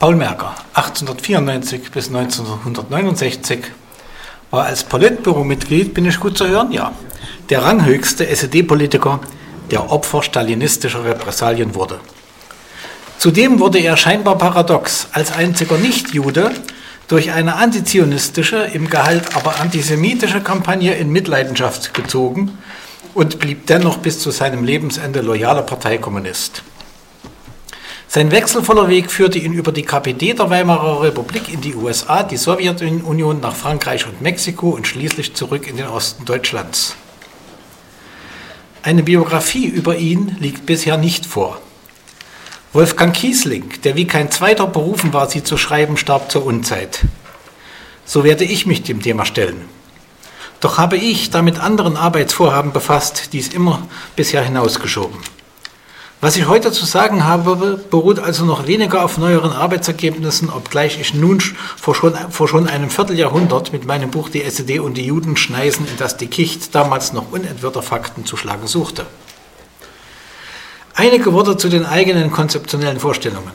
Paul Merker, 1894 bis 1969, war als Politbüromitglied, bin ich gut zu hören? Ja. Der ranghöchste SED-Politiker, der Opfer stalinistischer Repressalien wurde. Zudem wurde er scheinbar paradox als einziger Nicht-Jude durch eine antizionistische, im Gehalt aber antisemitische Kampagne in Mitleidenschaft gezogen und blieb dennoch bis zu seinem Lebensende loyaler Parteikommunist. Sein wechselvoller Weg führte ihn über die KPD der Weimarer Republik in die USA, die Sowjetunion nach Frankreich und Mexiko und schließlich zurück in den Osten Deutschlands. Eine Biografie über ihn liegt bisher nicht vor. Wolfgang Kiesling, der wie kein zweiter berufen war, sie zu schreiben, starb zur Unzeit. So werde ich mich dem Thema stellen. Doch habe ich da mit anderen Arbeitsvorhaben befasst, dies immer bisher hinausgeschoben. Was ich heute zu sagen habe, beruht also noch weniger auf neueren Arbeitsergebnissen, obgleich ich nun vor schon, vor schon einem Vierteljahrhundert mit meinem Buch Die SED und die Juden schneisen in das Dickicht damals noch unentwirrter Fakten zu schlagen suchte. Einige Worte zu den eigenen konzeptionellen Vorstellungen.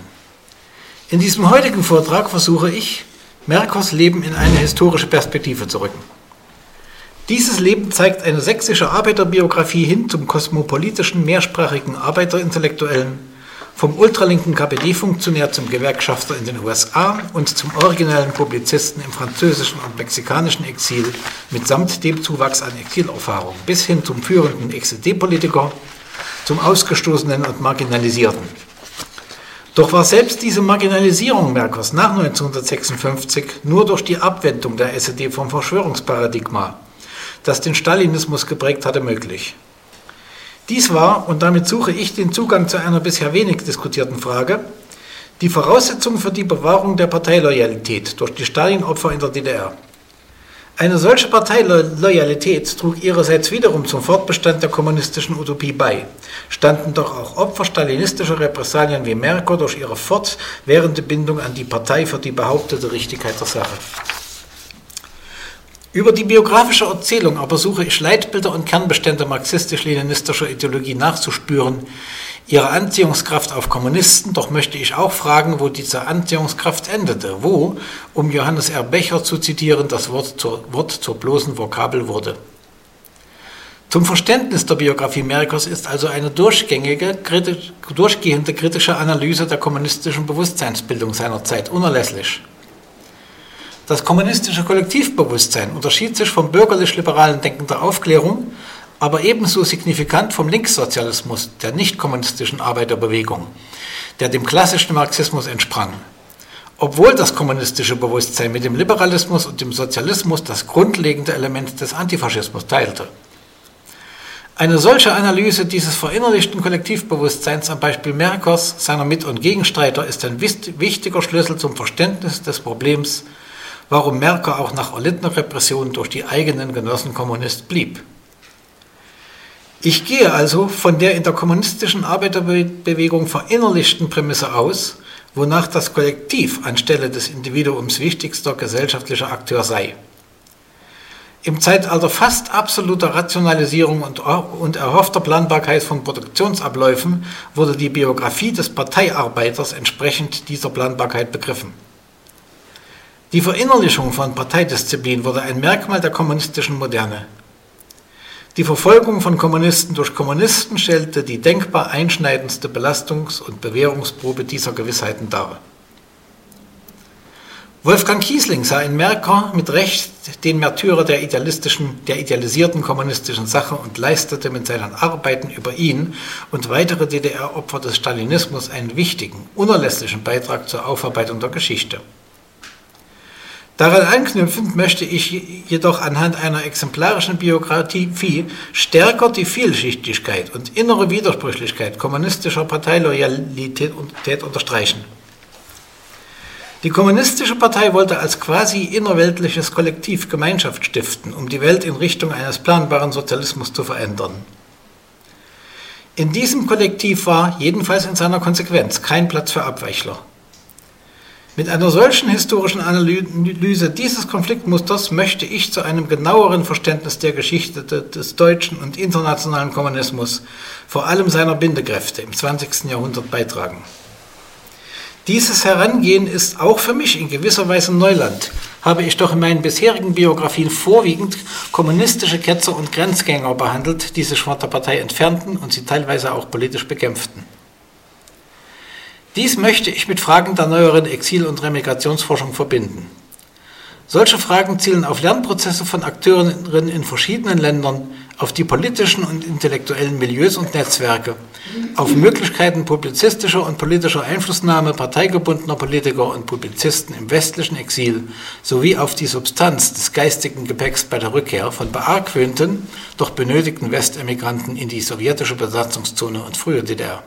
In diesem heutigen Vortrag versuche ich, Merkers Leben in eine historische Perspektive zu rücken. Dieses Leben zeigt eine sächsische Arbeiterbiografie hin zum kosmopolitischen, mehrsprachigen Arbeiterintellektuellen, vom ultralinken KPD-Funktionär zum Gewerkschafter in den USA und zum originellen Publizisten im französischen und mexikanischen Exil mitsamt dem Zuwachs an Exilerfahrung bis hin zum führenden XED-Politiker, zum Ausgestoßenen und Marginalisierten. Doch war selbst diese Marginalisierung Merkers nach 1956 nur durch die Abwendung der SED vom Verschwörungsparadigma das den Stalinismus geprägt hatte, möglich. Dies war, und damit suche ich den Zugang zu einer bisher wenig diskutierten Frage, die Voraussetzung für die Bewahrung der Parteiloyalität durch die Stalin-Opfer in der DDR. Eine solche Parteiloyalität trug ihrerseits wiederum zum Fortbestand der kommunistischen Utopie bei, standen doch auch Opfer stalinistischer Repressalien wie Merkur durch ihre fortwährende Bindung an die Partei für die behauptete Richtigkeit der Sache. Über die biografische Erzählung aber suche ich Leitbilder und Kernbestände marxistisch-leninistischer Ideologie nachzuspüren, ihre Anziehungskraft auf Kommunisten, doch möchte ich auch fragen, wo diese Anziehungskraft endete, wo, um Johannes R. Becher zu zitieren, das Wort zur, Wort zur bloßen Vokabel wurde. Zum Verständnis der Biografie Merkers ist also eine durchgängige, kritisch, durchgehende kritische Analyse der kommunistischen Bewusstseinsbildung seiner Zeit unerlässlich. Das kommunistische Kollektivbewusstsein unterschied sich vom bürgerlich-liberalen Denken der Aufklärung, aber ebenso signifikant vom Linkssozialismus, der nicht-kommunistischen Arbeiterbewegung, der dem klassischen Marxismus entsprang. Obwohl das kommunistische Bewusstsein mit dem Liberalismus und dem Sozialismus das grundlegende Element des Antifaschismus teilte. Eine solche Analyse dieses verinnerlichten Kollektivbewusstseins am Beispiel Merkers, seiner Mit- und Gegenstreiter, ist ein wichtiger Schlüssel zum Verständnis des Problems warum Merker auch nach erlittener Repression durch die eigenen Genossen Kommunist blieb. Ich gehe also von der in der kommunistischen Arbeiterbewegung verinnerlichten Prämisse aus, wonach das Kollektiv anstelle des Individuums wichtigster gesellschaftlicher Akteur sei. Im Zeitalter fast absoluter Rationalisierung und, erhoffter Planbarkeit von Produktionsabläufen wurde die Biografie des Parteiarbeiters entsprechend dieser Planbarkeit begriffen. Die Verinnerlichung von Parteidisziplin wurde ein Merkmal der kommunistischen Moderne. Die Verfolgung von Kommunisten durch Kommunisten stellte die denkbar einschneidendste Belastungs- und Bewährungsprobe dieser Gewissheiten dar. Wolfgang Kiesling sah in Merker mit Recht den Märtyrer der, idealistischen, der idealisierten kommunistischen Sache und leistete mit seinen Arbeiten über ihn und weitere DDR-Opfer des Stalinismus einen wichtigen, unerlässlichen Beitrag zur Aufarbeitung der Geschichte. Daran anknüpfend möchte ich jedoch anhand einer exemplarischen Biografie stärker die Vielschichtigkeit und innere Widersprüchlichkeit kommunistischer Parteiloyalität unterstreichen. Die Kommunistische Partei wollte als quasi innerweltliches Kollektiv Gemeinschaft stiften, um die Welt in Richtung eines planbaren Sozialismus zu verändern. In diesem Kollektiv war, jedenfalls in seiner Konsequenz, kein Platz für Abweichler. Mit einer solchen historischen Analyse dieses Konfliktmusters möchte ich zu einem genaueren Verständnis der Geschichte des deutschen und internationalen Kommunismus, vor allem seiner Bindekräfte im 20. Jahrhundert beitragen. Dieses Herangehen ist auch für mich in gewisser Weise Neuland, habe ich doch in meinen bisherigen Biografien vorwiegend kommunistische Ketzer und Grenzgänger behandelt, die sich von der Partei entfernten und sie teilweise auch politisch bekämpften. Dies möchte ich mit Fragen der neueren Exil- und Remigrationsforschung verbinden. Solche Fragen zielen auf Lernprozesse von Akteurinnen in verschiedenen Ländern, auf die politischen und intellektuellen Milieus und Netzwerke, auf Möglichkeiten publizistischer und politischer Einflussnahme parteigebundener Politiker und Publizisten im westlichen Exil sowie auf die Substanz des geistigen Gepäcks bei der Rückkehr von beargwöhnten, doch benötigten Westemigranten in die sowjetische Besatzungszone und frühe DDR.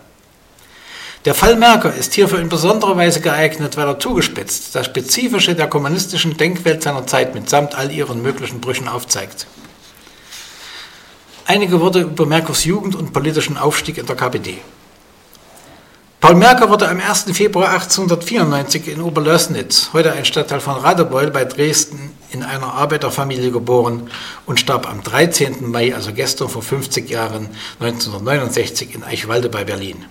Der Fall Merker ist hierfür in besonderer Weise geeignet, weil er zugespitzt das Spezifische der kommunistischen Denkwelt seiner Zeit mitsamt all ihren möglichen Brüchen aufzeigt. Einige Worte über Merkers Jugend und politischen Aufstieg in der KPD. Paul Merker wurde am 1. Februar 1894 in Oberlößnitz, heute ein Stadtteil von Radebeul bei Dresden, in einer Arbeiterfamilie geboren und starb am 13. Mai, also gestern vor 50 Jahren, 1969 in Eichwalde bei Berlin.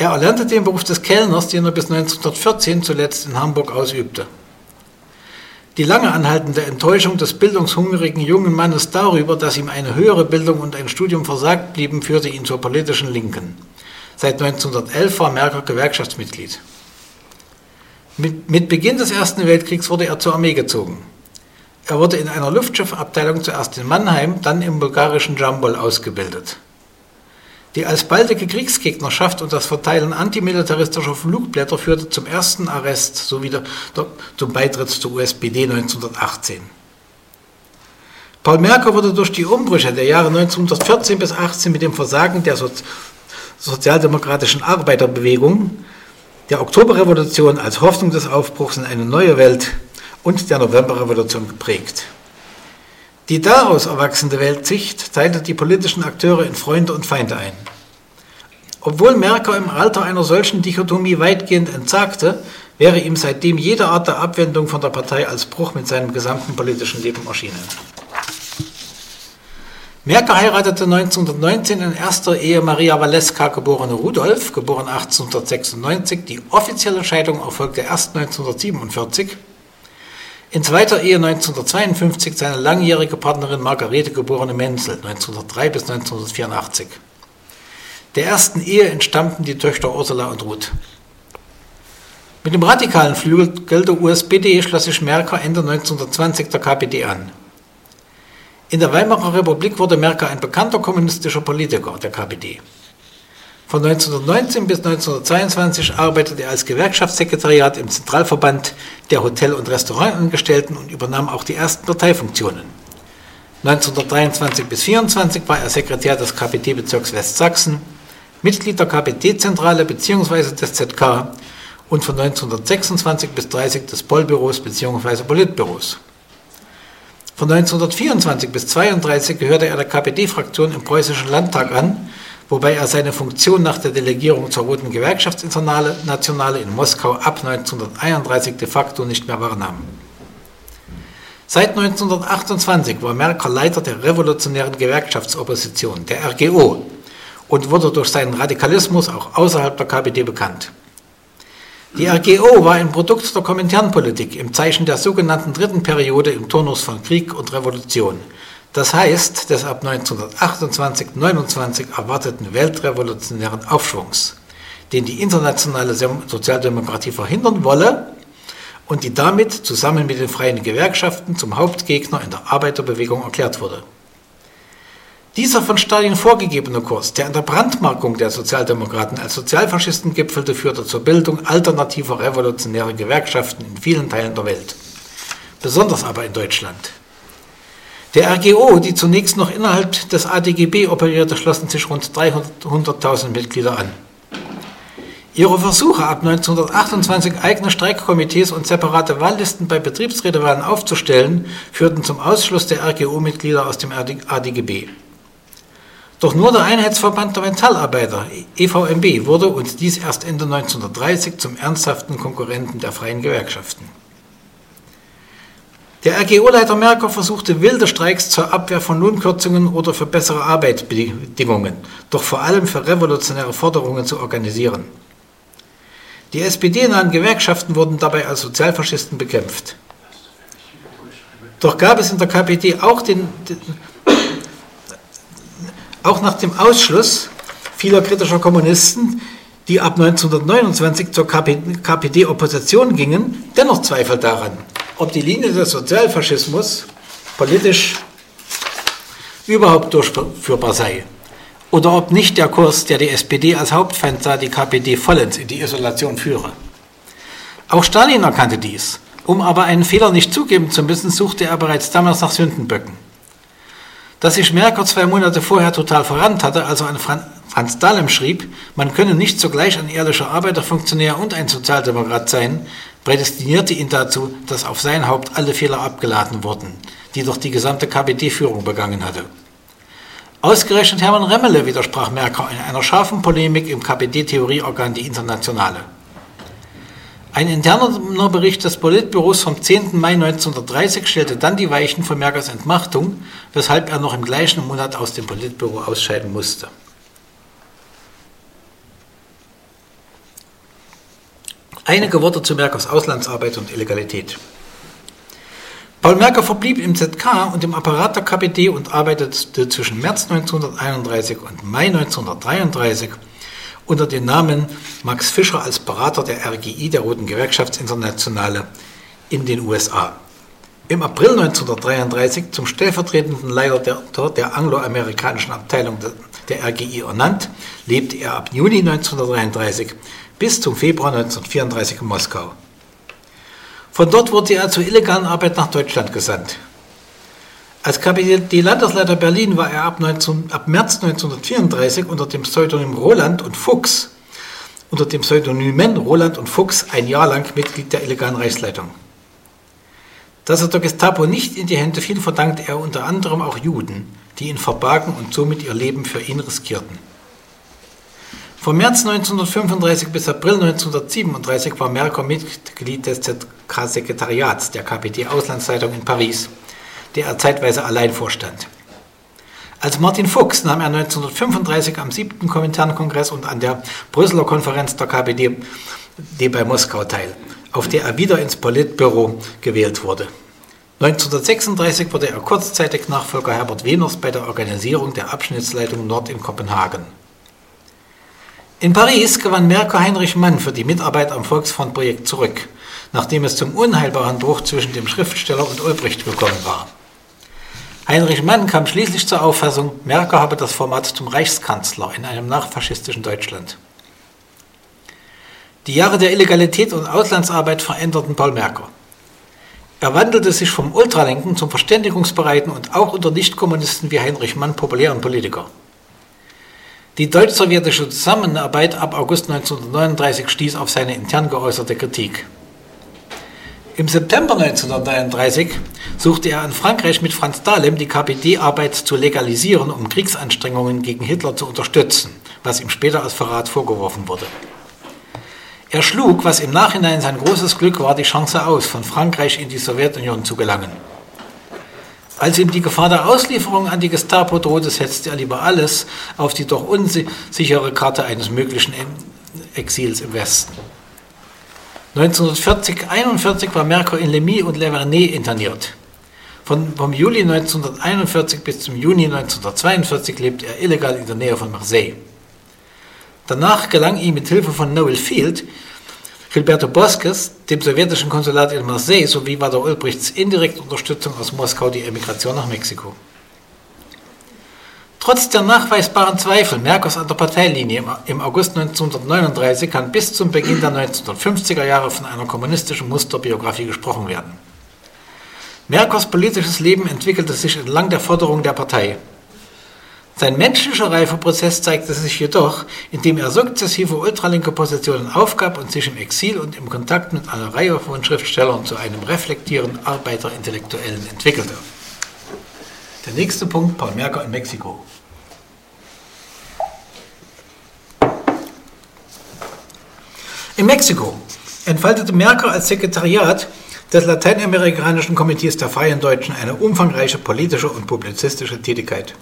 Er erlernte den Beruf des Kellners, den er bis 1914 zuletzt in Hamburg ausübte. Die lange anhaltende Enttäuschung des bildungshungrigen jungen Mannes darüber, dass ihm eine höhere Bildung und ein Studium versagt blieben, führte ihn zur politischen Linken. Seit 1911 war Merker Gewerkschaftsmitglied. Mit, mit Beginn des Ersten Weltkriegs wurde er zur Armee gezogen. Er wurde in einer Luftschiffabteilung zuerst in Mannheim, dann im bulgarischen Jambol ausgebildet. Die alsbaldige Kriegsgegnerschaft und das Verteilen antimilitaristischer Flugblätter führte zum ersten Arrest sowie der, der, zum Beitritt zur USPD 1918. Paul Merker wurde durch die Umbrüche der Jahre 1914 bis 18 mit dem Versagen der so sozialdemokratischen Arbeiterbewegung, der Oktoberrevolution als Hoffnung des Aufbruchs in eine neue Welt und der Novemberrevolution geprägt. Die daraus erwachsende Weltsicht teilte die politischen Akteure in Freunde und Feinde ein. Obwohl Merker im Alter einer solchen Dichotomie weitgehend entsagte, wäre ihm seitdem jede Art der Abwendung von der Partei als Bruch mit seinem gesamten politischen Leben erschienen. Merker heiratete 1919 in erster Ehe Maria Waleska, geborene Rudolf, geboren 1896. Die offizielle Scheidung erfolgte erst 1947 in zweiter Ehe 1952 seine langjährige Partnerin Margarete geborene Menzel 1903 bis 1984. Der ersten Ehe entstammten die Töchter Ursula und Ruth. Mit dem radikalen Flügel der USPD schloss sich Merker Ende 1920 der KPD an. In der Weimarer Republik wurde Merker ein bekannter kommunistischer Politiker der KPD. Von 1919 bis 1922 arbeitete er als Gewerkschaftssekretariat im Zentralverband der Hotel- und Restaurantangestellten und übernahm auch die ersten Parteifunktionen. 1923 bis 1924 war er Sekretär des KPD-Bezirks Westsachsen, Mitglied der KPD-Zentrale bzw. des ZK und von 1926 bis 30 des Polbüros bzw. Politbüros. Von 1924 bis 1932 gehörte er der KPD-Fraktion im Preußischen Landtag an wobei er seine Funktion nach der Delegierung zur Roten Gewerkschaftsinternationale in Moskau ab 1931 de facto nicht mehr wahrnahm. Seit 1928 war Merker Leiter der revolutionären Gewerkschaftsopposition, der RGO, und wurde durch seinen Radikalismus auch außerhalb der KPD bekannt. Die RGO war ein Produkt der Kominternpolitik im Zeichen der sogenannten dritten Periode im Turnus von Krieg und Revolution – das heißt des ab 1928-29 erwarteten weltrevolutionären Aufschwungs, den die internationale Sozialdemokratie verhindern wolle und die damit zusammen mit den freien Gewerkschaften zum Hauptgegner in der Arbeiterbewegung erklärt wurde. Dieser von Stalin vorgegebene Kurs, der an der Brandmarkung der Sozialdemokraten als Sozialfaschisten gipfelte, führte zur Bildung alternativer revolutionärer Gewerkschaften in vielen Teilen der Welt, besonders aber in Deutschland. Der RGO, die zunächst noch innerhalb des ADGB operierte, schlossen sich rund 300.000 Mitglieder an. Ihre Versuche, ab 1928 eigene Streikkomitees und separate Wahllisten bei Betriebsrätewahlen aufzustellen, führten zum Ausschluss der RGO-Mitglieder aus dem ADGB. Doch nur der Einheitsverband der Metalarbeiter, EVMB, wurde und dies erst Ende 1930 zum ernsthaften Konkurrenten der freien Gewerkschaften. Der RGO-Leiter Merker versuchte wilde Streiks zur Abwehr von Lohnkürzungen oder für bessere Arbeitsbedingungen, doch vor allem für revolutionäre Forderungen zu organisieren. Die SPD-nahen Gewerkschaften wurden dabei als Sozialfaschisten bekämpft. Doch gab es in der KPD auch, den, den, auch nach dem Ausschluss vieler kritischer Kommunisten, die ab 1929 zur KPD-Opposition gingen, dennoch Zweifel daran, ob die Linie des Sozialfaschismus politisch überhaupt durchführbar sei. Oder ob nicht der Kurs, der die SPD als Hauptfeind sah, die KPD vollends in die Isolation führe. Auch Stalin erkannte dies. Um aber einen Fehler nicht zugeben zu müssen, suchte er bereits damals nach Sündenböcken. Dass sich Merker zwei Monate vorher total verrannt hatte, als er an Franz Dahlem schrieb, man könne nicht zugleich ein ehrlicher Arbeiterfunktionär und ein Sozialdemokrat sein, prädestinierte ihn dazu, dass auf sein Haupt alle Fehler abgeladen wurden, die doch die gesamte KPD-Führung begangen hatte. Ausgerechnet Hermann Remmele widersprach Merker in einer scharfen Polemik im KPD-Theorieorgan Die Internationale. Ein interner Bericht des Politbüros vom 10. Mai 1930 stellte dann die Weichen für Merkers Entmachtung, weshalb er noch im gleichen Monat aus dem Politbüro ausscheiden musste. Einige Worte zu Merkers Auslandsarbeit und Illegalität. Paul Merker verblieb im ZK und im Apparat der KPD und arbeitete zwischen März 1931 und Mai 1933 unter dem Namen Max Fischer als Berater der RGI, der Roten Gewerkschaftsinternationale, in den USA. Im April 1933 zum stellvertretenden Leiter der, der angloamerikanischen Abteilung der RGI ernannt, lebte er ab Juni 1933 bis zum Februar 1934 in Moskau. Von dort wurde er zur illegalen Arbeit nach Deutschland gesandt. Als KPD-Landesleiter Berlin war er ab, 19, ab März 1934 unter dem Pseudonym Roland und Fuchs, unter dem Pseudonymen Roland und Fuchs ein Jahr lang Mitglied der illegalen Reichsleitung. Dass er der Gestapo nicht in die Hände fiel, verdankt er unter anderem auch Juden, die ihn verbargen und somit ihr Leben für ihn riskierten. Von März 1935 bis April 1937 war Merker Mitglied des ZK-Sekretariats der KPD-Auslandsleitung in Paris, der er zeitweise allein vorstand. Als Martin Fuchs nahm er 1935 am 7. Kommentarkongress und an der Brüsseler Konferenz der KPD bei Moskau teil, auf der er wieder ins Politbüro gewählt wurde. 1936 wurde er kurzzeitig Nachfolger Herbert Wehners bei der Organisierung der Abschnittsleitung Nord in Kopenhagen. In Paris gewann Merker Heinrich Mann für die Mitarbeit am Volksfrontprojekt zurück, nachdem es zum unheilbaren Bruch zwischen dem Schriftsteller und Ulbricht gekommen war. Heinrich Mann kam schließlich zur Auffassung, Merker habe das Format zum Reichskanzler in einem nachfaschistischen Deutschland. Die Jahre der Illegalität und Auslandsarbeit veränderten Paul Merker. Er wandelte sich vom Ultralenken zum verständigungsbereiten und auch unter Nichtkommunisten wie Heinrich Mann populären Politiker. Die deutsch-sowjetische Zusammenarbeit ab August 1939 stieß auf seine intern geäußerte Kritik. Im September 1939 suchte er in Frankreich mit Franz Dahlem die KPD-Arbeit zu legalisieren, um Kriegsanstrengungen gegen Hitler zu unterstützen, was ihm später als Verrat vorgeworfen wurde. Er schlug, was im Nachhinein sein großes Glück war, die Chance aus, von Frankreich in die Sowjetunion zu gelangen. Als ihm die Gefahr der Auslieferung an die Gestapo drohte, setzte er lieber alles auf die doch unsichere Karte eines möglichen Exils im Westen. 1940-41 war Merkur in Lemmy und Le Vernet interniert. Von, vom Juli 1941 bis zum Juni 1942 lebte er illegal in der Nähe von Marseille. Danach gelang ihm mit Hilfe von Noel Field Gilberto Bosques, dem sowjetischen Konsulat in Marseille, sowie Walter Ulbrichts indirekte Unterstützung aus Moskau die Emigration nach Mexiko. Trotz der nachweisbaren Zweifel Merkers an der Parteilinie im August 1939 kann bis zum Beginn der 1950er Jahre von einer kommunistischen Musterbiografie gesprochen werden. Merkers politisches Leben entwickelte sich entlang der Forderungen der Partei. Sein menschlicher Reifeprozess zeigte sich jedoch, indem er sukzessive ultralinke Positionen aufgab und sich im Exil und im Kontakt mit einer Reihe von Schriftstellern zu einem reflektierenden Arbeiterintellektuellen entwickelte. Der nächste Punkt, Paul Merker in Mexiko. In Mexiko entfaltete Merker als Sekretariat des Lateinamerikanischen Komitees der Freien Deutschen eine umfangreiche politische und publizistische Tätigkeit.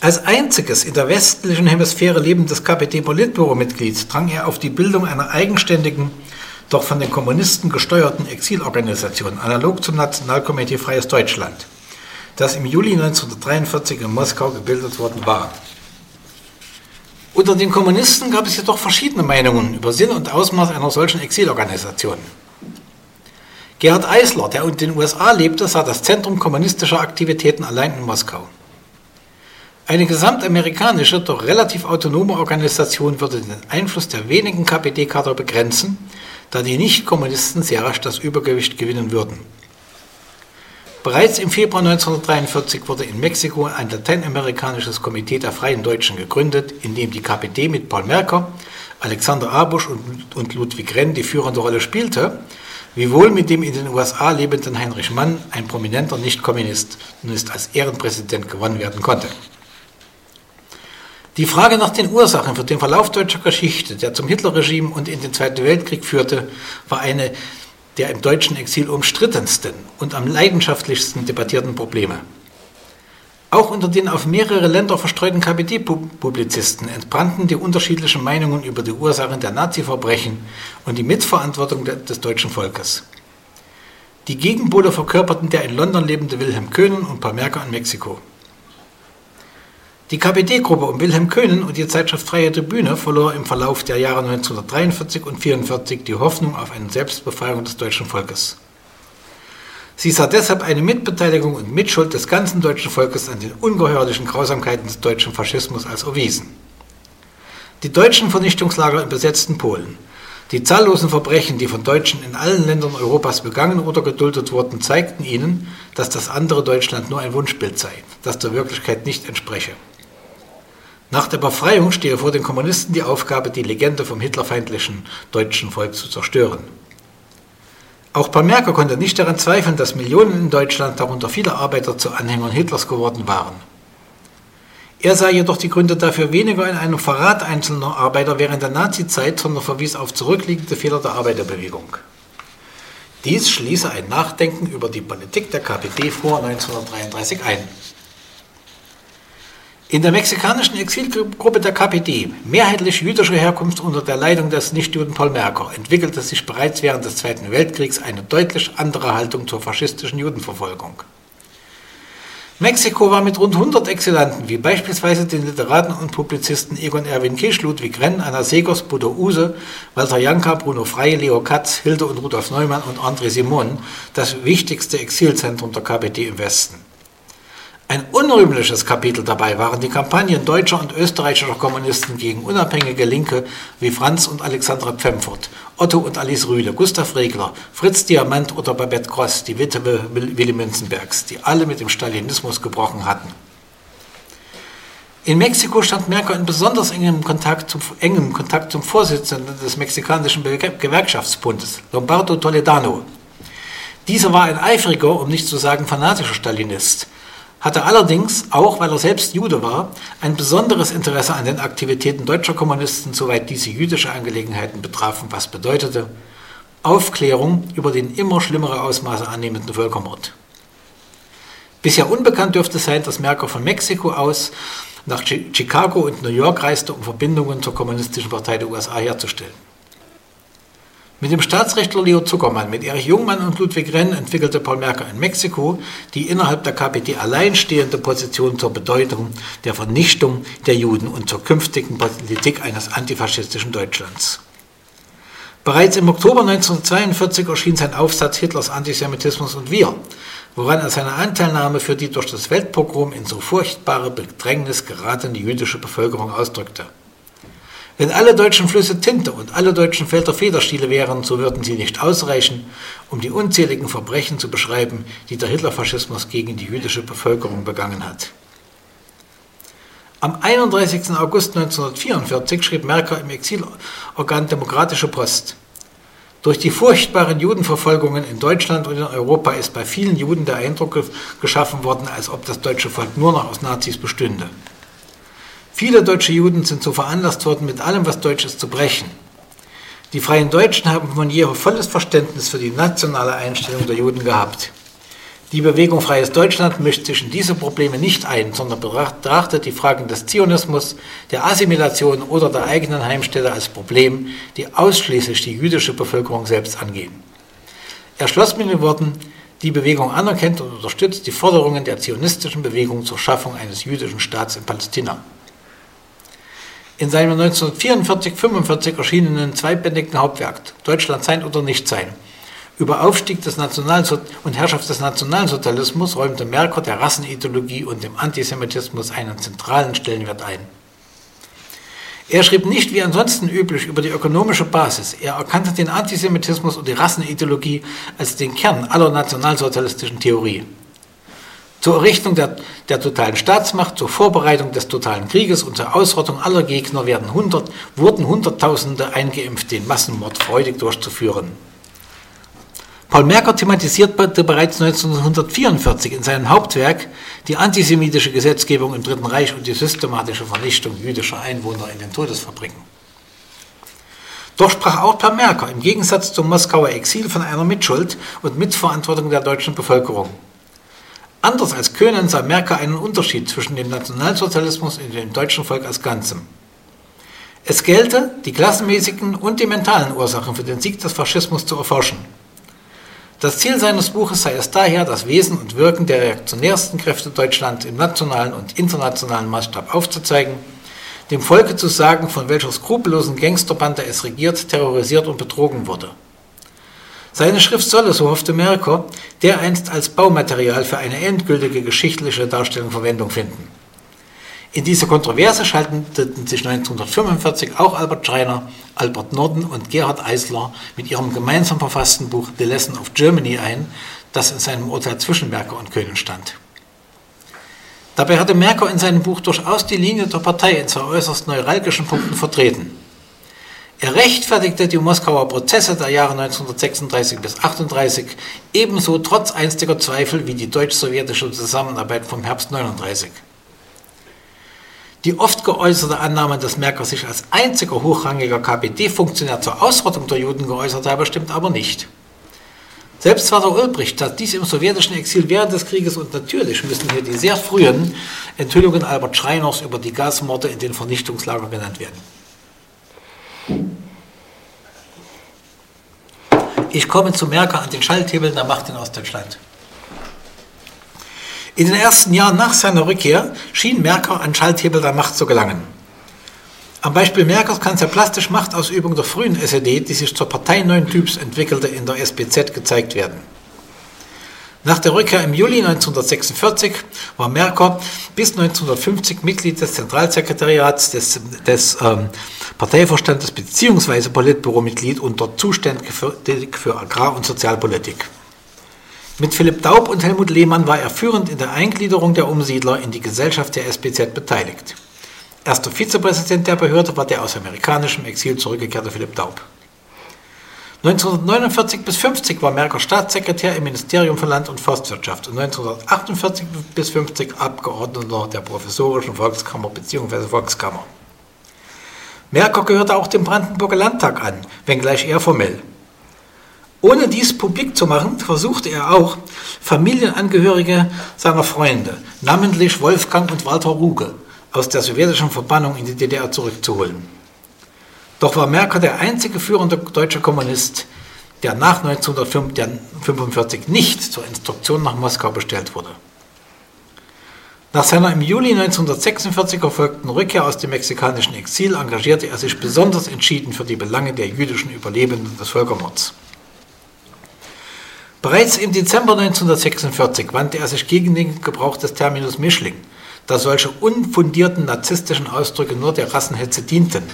Als einziges in der westlichen Hemisphäre lebendes KPD-Politbüro-Mitglied drang er auf die Bildung einer eigenständigen, doch von den Kommunisten gesteuerten Exilorganisation, analog zum Nationalkomitee Freies Deutschland, das im Juli 1943 in Moskau gebildet worden war. Unter den Kommunisten gab es jedoch verschiedene Meinungen über Sinn und Ausmaß einer solchen Exilorganisation. Gerhard Eisler, der in den USA lebte, sah das Zentrum kommunistischer Aktivitäten allein in Moskau. Eine gesamtamerikanische, doch relativ autonome Organisation würde den Einfluss der wenigen KPD-Kader begrenzen, da die Nicht-Kommunisten sehr rasch das Übergewicht gewinnen würden. Bereits im Februar 1943 wurde in Mexiko ein lateinamerikanisches Komitee der Freien Deutschen gegründet, in dem die KPD mit Paul Merker, Alexander Abusch und Ludwig Renn die führende Rolle spielte, wiewohl mit dem in den USA lebenden Heinrich Mann, ein prominenter Nicht-Kommunist, als Ehrenpräsident gewonnen werden konnte. Die Frage nach den Ursachen für den Verlauf deutscher Geschichte, der zum Hitlerregime und in den Zweiten Weltkrieg führte, war eine der im deutschen Exil umstrittensten und am leidenschaftlichsten debattierten Probleme. Auch unter den auf mehrere Länder verstreuten KPD-Publizisten entbrannten die unterschiedlichen Meinungen über die Ursachen der Nazi-Verbrechen und die Mitverantwortung des deutschen Volkes. Die Gegenpole verkörperten der in London lebende Wilhelm Köhnen und Paul Merker in Mexiko. Die KPD-Gruppe um Wilhelm Köhnen und die Zeitschrift Freie Tribüne verlor im Verlauf der Jahre 1943 und 1944 die Hoffnung auf eine Selbstbefreiung des deutschen Volkes. Sie sah deshalb eine Mitbeteiligung und Mitschuld des ganzen deutschen Volkes an den ungeheuerlichen Grausamkeiten des deutschen Faschismus als erwiesen. Die deutschen Vernichtungslager im besetzten Polen, die zahllosen Verbrechen, die von Deutschen in allen Ländern Europas begangen oder geduldet wurden, zeigten ihnen, dass das andere Deutschland nur ein Wunschbild sei, das der Wirklichkeit nicht entspreche. Nach der Befreiung stehe vor den Kommunisten die Aufgabe, die Legende vom hitlerfeindlichen deutschen Volk zu zerstören. Auch Paul Merker konnte nicht daran zweifeln, dass Millionen in Deutschland, darunter viele Arbeiter, zu Anhängern Hitlers geworden waren. Er sah jedoch die Gründe dafür weniger in einem Verrat einzelner Arbeiter während der Nazizeit, sondern verwies auf zurückliegende Fehler der Arbeiterbewegung. Dies schließe ein Nachdenken über die Politik der KPD vor 1933 ein. In der mexikanischen Exilgruppe der KPD, mehrheitlich jüdischer Herkunft unter der Leitung des Nichtjuden Paul Merker, entwickelte sich bereits während des Zweiten Weltkriegs eine deutlich andere Haltung zur faschistischen Judenverfolgung. Mexiko war mit rund 100 Exilanten, wie beispielsweise den Literaten und Publizisten Egon Erwin Kisch, Ludwig Renn, Anna Segers, Bodo Use, Walter Janka, Bruno Frey, Leo Katz, Hilde und Rudolf Neumann und André Simon, das wichtigste Exilzentrum der KPD im Westen. Ein unrühmliches Kapitel dabei waren die Kampagnen deutscher und österreichischer Kommunisten gegen unabhängige Linke wie Franz und Alexandra Pfemfort, Otto und Alice Rühle, Gustav Regler, Fritz Diamant oder Babette Gross, die Witwe Willy Münzenbergs, die alle mit dem Stalinismus gebrochen hatten. In Mexiko stand Merker in besonders engem Kontakt zum, engem Kontakt zum Vorsitzenden des mexikanischen Gewerkschaftsbundes, Lombardo Toledano. Dieser war ein eifriger, um nicht zu sagen fanatischer Stalinist – hatte allerdings, auch weil er selbst Jude war, ein besonderes Interesse an den Aktivitäten deutscher Kommunisten, soweit diese jüdische Angelegenheiten betrafen, was bedeutete Aufklärung über den immer schlimmere Ausmaße annehmenden Völkermord. Bisher unbekannt dürfte sein, dass Merker von Mexiko aus nach Chicago und New York reiste, um Verbindungen zur Kommunistischen Partei der USA herzustellen. Mit dem Staatsrechtler Leo Zuckermann, mit Erich Jungmann und Ludwig Renn entwickelte Paul Merker in Mexiko die innerhalb der KPD alleinstehende Position zur Bedeutung der Vernichtung der Juden und zur künftigen Politik eines antifaschistischen Deutschlands. Bereits im Oktober 1942 erschien sein Aufsatz Hitlers Antisemitismus und Wir, woran er seine Anteilnahme für die durch das Weltpogrom in so furchtbare Bedrängnis geratene jüdische Bevölkerung ausdrückte. Wenn alle deutschen Flüsse Tinte und alle deutschen Felder Federstiele wären, so würden sie nicht ausreichen, um die unzähligen Verbrechen zu beschreiben, die der Hitlerfaschismus gegen die jüdische Bevölkerung begangen hat. Am 31. August 1944 schrieb Merker im Exilorgan Demokratische Post. Durch die furchtbaren Judenverfolgungen in Deutschland und in Europa ist bei vielen Juden der Eindruck geschaffen worden, als ob das deutsche Volk nur noch aus Nazis bestünde. Viele deutsche Juden sind so veranlasst worden, mit allem, was Deutsch ist, zu brechen. Die Freien Deutschen haben von jeher volles Verständnis für die nationale Einstellung der Juden gehabt. Die Bewegung Freies Deutschland mischt sich in diese Probleme nicht ein, sondern betrachtet die Fragen des Zionismus, der Assimilation oder der eigenen Heimstätte als Problem, die ausschließlich die jüdische Bevölkerung selbst angehen. Er schloss mit den Worten, die Bewegung anerkennt und unterstützt die Forderungen der zionistischen Bewegung zur Schaffung eines jüdischen Staats in Palästina. In seinem 1944-45 erschienenen zweibändigen Hauptwerk Deutschland sein oder nicht sein über Aufstieg des Nationalso und Herrschaft des Nationalsozialismus räumte Merker der Rassenideologie und dem Antisemitismus einen zentralen Stellenwert ein. Er schrieb nicht wie ansonsten üblich über die ökonomische Basis. Er erkannte den Antisemitismus und die Rassenideologie als den Kern aller nationalsozialistischen Theorie. Zur Errichtung der, der, totalen Staatsmacht, zur Vorbereitung des totalen Krieges und zur Ausrottung aller Gegner werden hundert, wurden Hunderttausende eingeimpft, den Massenmord freudig durchzuführen. Paul Merker thematisierte bereits 1944 in seinem Hauptwerk die antisemitische Gesetzgebung im Dritten Reich und die systematische Vernichtung jüdischer Einwohner in den Todesfabriken. Doch sprach auch Paul Merker im Gegensatz zum Moskauer Exil von einer Mitschuld und Mitverantwortung der deutschen Bevölkerung. Anders als Köhnen sah Merker einen Unterschied zwischen dem Nationalsozialismus und dem deutschen Volk als Ganzem. Es gelte, die klassenmäßigen und die mentalen Ursachen für den Sieg des Faschismus zu erforschen. Das Ziel seines Buches sei es daher, das Wesen und Wirken der reaktionärsten Kräfte Deutschlands im nationalen und internationalen Maßstab aufzuzeigen, dem Volke zu sagen, von welcher skrupellosen Gangsterbande es regiert, terrorisiert und betrogen wurde. Seine Schrift solle, so hoffte Merker, dereinst als Baumaterial für eine endgültige geschichtliche Darstellung Verwendung finden. In diese Kontroverse schalteten sich 1945 auch Albert Schreiner, Albert Norden und Gerhard Eisler mit ihrem gemeinsam verfassten Buch The Lesson of Germany ein, das in seinem Urteil zwischen Merker und Köhnen stand. Dabei hatte Merker in seinem Buch durchaus die Linie der Partei in zwei äußerst neuralgischen Punkten vertreten. Er rechtfertigte die Moskauer Prozesse der Jahre 1936 bis 1938 ebenso trotz einstiger Zweifel wie die deutsch-sowjetische Zusammenarbeit vom Herbst 1939. Die oft geäußerte Annahme, dass Merker sich als einziger hochrangiger KPD-Funktionär zur Ausrottung der Juden geäußert habe, stimmt aber nicht. Selbst Vater Ulbricht tat dies im sowjetischen Exil während des Krieges und natürlich müssen hier die sehr frühen Enthüllungen Albert Schreiners über die Gasmorde in den Vernichtungslagern genannt werden. Ich komme zu Merker an den Schalthebeln der Macht in Ostdeutschland. In den ersten Jahren nach seiner Rückkehr schien Merker an Schalthebel der Macht zu gelangen. Am Beispiel Merkers kann sehr plastisch Machtausübung der frühen SED, die sich zur Partei neuen Typs entwickelte, in der SPZ gezeigt werden. Nach der Rückkehr im Juli 1946 war Merker bis 1950 Mitglied des Zentralsekretariats des, des ähm, Parteivorstandes bzw. Politbüromitglied und dort zuständig für, für Agrar- und Sozialpolitik. Mit Philipp Daub und Helmut Lehmann war er führend in der Eingliederung der Umsiedler in die Gesellschaft der SPZ beteiligt. Erster Vizepräsident der Behörde war der aus amerikanischem Exil zurückgekehrte Philipp Daub. 1949 bis 50 war Merker Staatssekretär im Ministerium für Land- und Forstwirtschaft und 1948 bis 50 Abgeordneter der Professorischen Volkskammer bzw. Volkskammer. Merker gehörte auch dem Brandenburger Landtag an, wenngleich eher formell. Ohne dies publik zu machen, versuchte er auch, Familienangehörige seiner Freunde, namentlich Wolfgang und Walter Ruge, aus der sowjetischen Verbannung in die DDR zurückzuholen. Doch war Merker der einzige führende deutsche Kommunist, der nach 1945 nicht zur Instruktion nach Moskau bestellt wurde. Nach seiner im Juli 1946 erfolgten Rückkehr aus dem mexikanischen Exil engagierte er sich besonders entschieden für die Belange der jüdischen Überlebenden des Völkermords. Bereits im Dezember 1946 wandte er sich gegen den Gebrauch des Terminus Mischling, da solche unfundierten narzisstischen Ausdrücke nur der Rassenhetze dienten.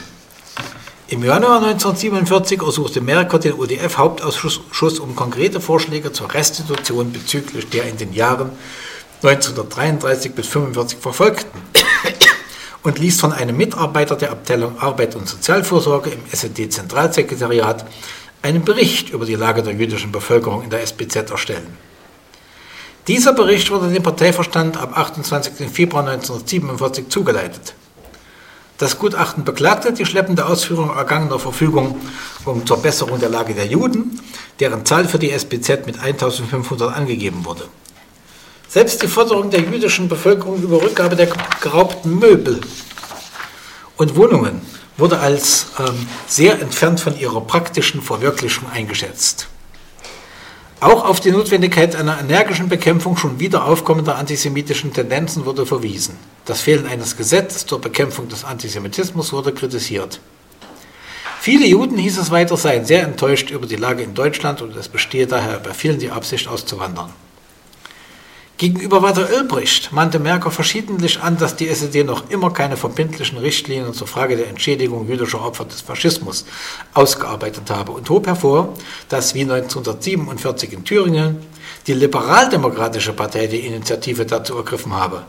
Im Januar 1947 ersuchte Merker den ODF-Hauptausschuss um konkrete Vorschläge zur Restitution bezüglich der in den Jahren 1933 bis 1945 Verfolgten und ließ von einem Mitarbeiter der Abteilung Arbeit und Sozialvorsorge im SED-Zentralsekretariat einen Bericht über die Lage der jüdischen Bevölkerung in der SPZ erstellen. Dieser Bericht wurde dem Parteiverstand am 28. Februar 1947 zugeleitet. Das Gutachten beklagte die schleppende Ausführung ergangener Verfügung zur Besserung der Lage der Juden, deren Zahl für die SPZ mit 1500 angegeben wurde. Selbst die Forderung der jüdischen Bevölkerung über Rückgabe der geraubten Möbel und Wohnungen wurde als ähm, sehr entfernt von ihrer praktischen Verwirklichung eingeschätzt. Auch auf die Notwendigkeit einer energischen Bekämpfung schon wieder aufkommender antisemitischen Tendenzen wurde verwiesen. Das Fehlen eines Gesetzes zur Bekämpfung des Antisemitismus wurde kritisiert. Viele Juden, hieß es weiter, seien sehr enttäuscht über die Lage in Deutschland und es bestehe daher bei vielen die Absicht auszuwandern. Gegenüber Walter Ulbricht mahnte Merker verschiedentlich an, dass die SED noch immer keine verbindlichen Richtlinien zur Frage der Entschädigung jüdischer Opfer des Faschismus ausgearbeitet habe und hob hervor, dass wie 1947 in Thüringen die Liberaldemokratische Partei die Initiative dazu ergriffen habe.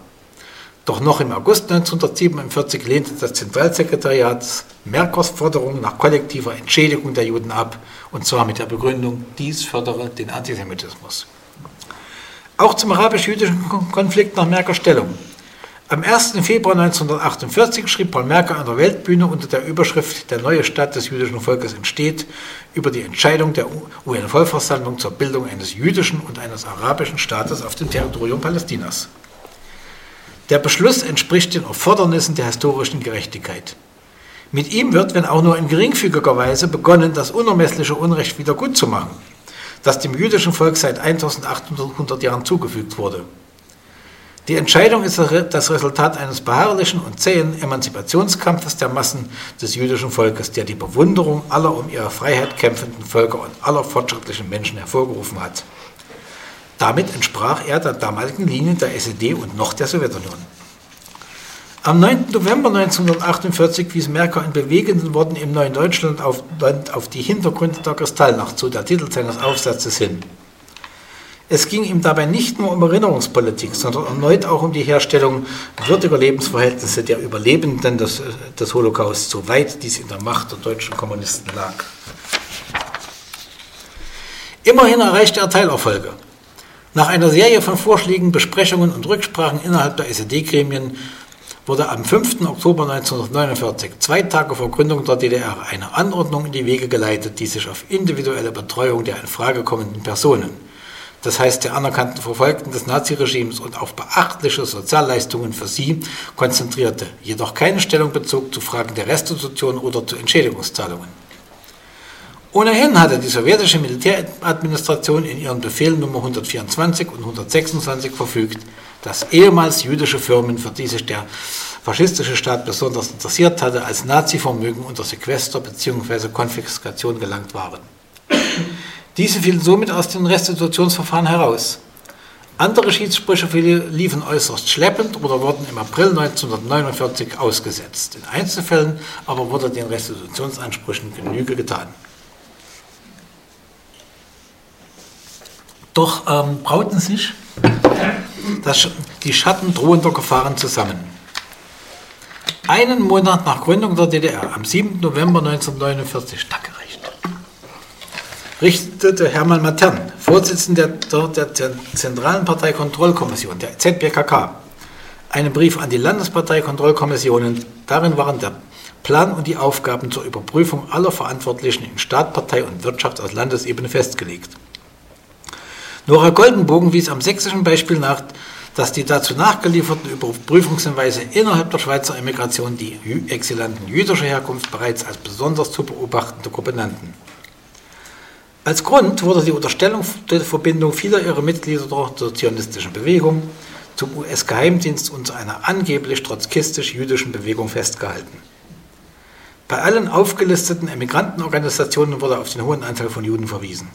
Doch noch im August 1947 lehnte das Zentralsekretariat Merkers Forderung nach kollektiver Entschädigung der Juden ab, und zwar mit der Begründung, dies fördere den Antisemitismus. Auch zum arabisch-jüdischen Konflikt nach Merker Stellung. Am 1. Februar 1948 schrieb Paul Merker an der Weltbühne unter der Überschrift Der neue Staat des jüdischen Volkes entsteht über die Entscheidung der UN-Vollversammlung zur Bildung eines jüdischen und eines arabischen Staates auf dem Territorium Palästinas. Der Beschluss entspricht den Erfordernissen der historischen Gerechtigkeit. Mit ihm wird, wenn auch nur in geringfügiger Weise, begonnen, das unermessliche Unrecht wieder gut zu machen, das dem jüdischen Volk seit 1800 Jahren zugefügt wurde. Die Entscheidung ist das Resultat eines beharrlichen und zähen Emanzipationskampfes der Massen des jüdischen Volkes, der die Bewunderung aller um ihre Freiheit kämpfenden Völker und aller fortschrittlichen Menschen hervorgerufen hat. Damit entsprach er der damaligen Linie der SED und noch der Sowjetunion. Am 9. November 1948 wies Merker in bewegenden Worten im Neuen Deutschland auf, auf die Hintergründe der Kristallnacht, so der Titel seines Aufsatzes hin. Es ging ihm dabei nicht nur um Erinnerungspolitik, sondern erneut auch um die Herstellung würdiger Lebensverhältnisse der Überlebenden des, des Holocaust, soweit dies in der Macht der deutschen Kommunisten lag. Immerhin erreichte er Teilerfolge. Nach einer Serie von Vorschlägen, Besprechungen und Rücksprachen innerhalb der SED-Gremien wurde am 5. Oktober 1949, zwei Tage vor Gründung der DDR, eine Anordnung in die Wege geleitet, die sich auf individuelle Betreuung der in Frage kommenden Personen, das heißt der anerkannten Verfolgten des Naziregimes und auf beachtliche Sozialleistungen für sie, konzentrierte, jedoch keine Stellung bezog zu Fragen der Restitution oder zu Entschädigungszahlungen. Ohnehin hatte die sowjetische Militäradministration in ihren Befehlen Nummer 124 und 126 verfügt, dass ehemals jüdische Firmen, für die sich der faschistische Staat besonders interessiert hatte, als Nazi-Vermögen unter Sequester bzw. Konfiskation gelangt waren. Diese fielen somit aus den Restitutionsverfahren heraus. Andere Schiedssprüche liefen äußerst schleppend oder wurden im April 1949 ausgesetzt. In Einzelfällen aber wurde den Restitutionsansprüchen Genüge getan. Doch ähm, brauten sich das, die Schatten drohender Gefahren zusammen. Einen Monat nach Gründung der DDR, am 7. November 1949, gerecht, richtete Hermann Matern, Vorsitzender der, der, Zentralen Parteikontrollkommission, der ZBKK, einen Brief an die Landesparteikontrollkommissionen. Darin waren der Plan und die Aufgaben zur Überprüfung aller Verantwortlichen in Staat, Partei und Wirtschaft aus Landesebene festgelegt. Nora Goldenbogen wies am sächsischen Beispiel nach, dass die dazu nachgelieferten Überprüfungshinweise innerhalb der Schweizer Emigration die Exilanten jüdischer Herkunft bereits als besonders zu beobachtende Gruppe nannten. Als Grund wurde die Unterstellung der Verbindung vieler ihrer Mitglieder der zionistischen Bewegung zum US-Geheimdienst und zu einer angeblich trotzkistisch-jüdischen Bewegung festgehalten. Bei allen aufgelisteten Emigrantenorganisationen wurde auf den hohen Anteil von Juden verwiesen.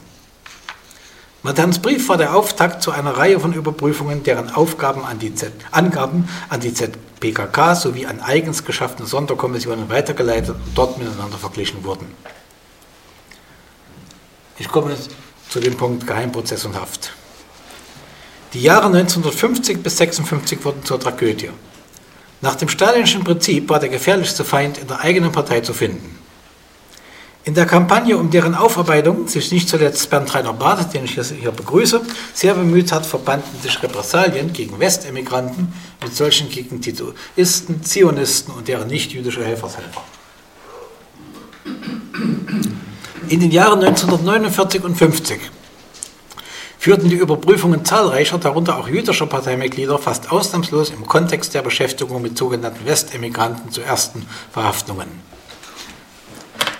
Materns Brief war der Auftakt zu einer Reihe von Überprüfungen, deren Aufgaben an die Z Angaben an die ZPKK sowie an eigens geschaffene Sonderkommissionen weitergeleitet und dort miteinander verglichen wurden. Ich komme jetzt zu dem Punkt Geheimprozess und Haft. Die Jahre 1950 bis 1956 wurden zur Tragödie. Nach dem stalinischen Prinzip war der gefährlichste Feind in der eigenen Partei zu finden. In der Kampagne um deren Aufarbeitung sich nicht zuletzt Bernd Rainer Barth, den ich hier begrüße, sehr bemüht hat, verbanden sich Repressalien gegen Westemigranten mit solchen gegen Titoisten, Zionisten und deren nicht-jüdische Helfershelfer. In den Jahren 1949 und 50 führten die Überprüfungen zahlreicher, darunter auch jüdischer Parteimitglieder, fast ausnahmslos im Kontext der Beschäftigung mit sogenannten Westemigranten zu ersten Verhaftungen.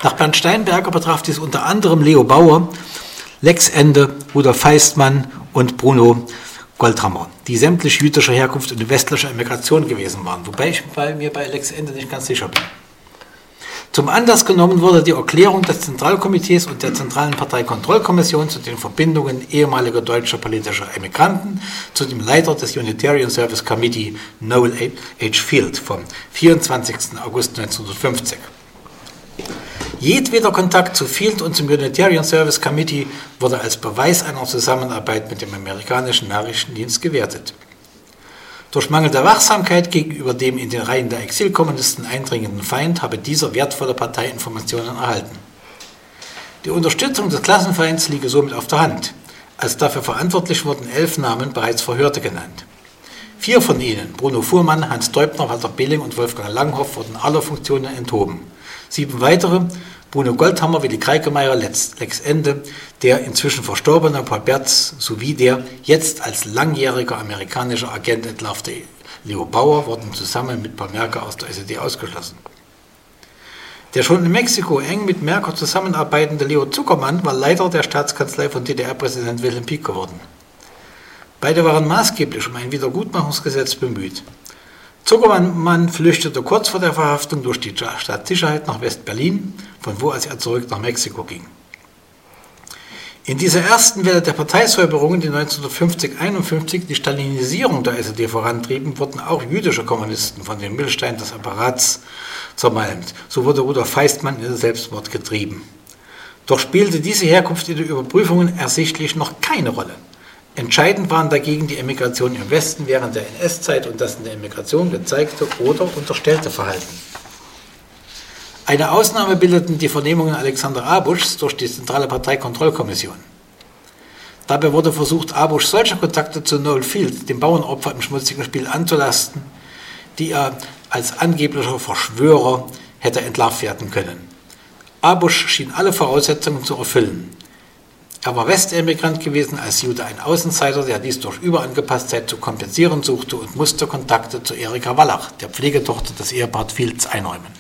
Nach Bernd Steinberger betraf dies unter anderem Leo Bauer, Lex Ende, Rudolf Feistmann und Bruno Goldhammer, die sämtlich jüdischer Herkunft und westlicher Emigration gewesen waren, wobei ich mir bei Lex Ende nicht ganz sicher bin. Zum Anlass genommen wurde die Erklärung des Zentralkomitees und der Zentralen Parteikontrollkommission zu den Verbindungen ehemaliger deutscher politischer Emigranten zu dem Leiter des Unitarian Service Committee, Noel H. Field, vom 24. August 1950. Jedweder Kontakt zu Field und zum Unitarian Service Committee wurde als Beweis einer Zusammenarbeit mit dem amerikanischen Nachrichtendienst gewertet. Durch mangelnde Wachsamkeit gegenüber dem in den Reihen der Exilkommunisten eindringenden Feind habe dieser wertvolle Parteiinformationen erhalten. Die Unterstützung des Klassenfeinds liege somit auf der Hand. Als dafür verantwortlich wurden elf Namen bereits Verhörte genannt. Vier von ihnen, Bruno Fuhrmann, Hans Deubner, Walter Billing und Wolfgang Langhoff, wurden aller Funktionen enthoben. Sieben weitere, Bruno Goldhammer, Willi Kreikemeyer, Lex, Ende, der inzwischen verstorbene Paul Berz sowie der jetzt als langjähriger amerikanischer Agent entlarvte Leo Bauer wurden zusammen mit Paul Merker aus der SED ausgeschlossen. Der schon in Mexiko eng mit Merker zusammenarbeitende Leo Zuckermann war Leiter der Staatskanzlei von DDR-Präsident Wilhelm Pieck geworden. Beide waren maßgeblich um ein Wiedergutmachungsgesetz bemüht. Zuckermann flüchtete kurz vor der Verhaftung durch die Staatssicherheit nach West-Berlin, von wo er zurück nach Mexiko ging. In dieser ersten Welle der Parteisäuberungen, die 1950-51 die Stalinisierung der SED vorantrieben, wurden auch jüdische Kommunisten von den Müllsteinen des Apparats zermalmt. So wurde Rudolf Feistmann in den Selbstmord getrieben. Doch spielte diese Herkunft in den Überprüfungen ersichtlich noch keine Rolle. Entscheidend waren dagegen die Emigration im Westen während der NS-Zeit und das in der Emigration gezeigte oder unterstellte Verhalten. Eine Ausnahme bildeten die Vernehmungen Alexander Abuschs durch die Zentrale Parteikontrollkommission. Dabei wurde versucht, Abusch solche Kontakte zu Noel Field, dem Bauernopfer im schmutzigen Spiel, anzulasten, die er als angeblicher Verschwörer hätte entlarvt werden können. Abusch schien alle Voraussetzungen zu erfüllen. Er war Westemigrant gewesen, als Jude ein Außenseiter, der dies durch Überangepasstheit zu kompensieren suchte und musste Kontakte zu Erika Wallach, der Pflegetochter des Ehepaars Fields, einräumen.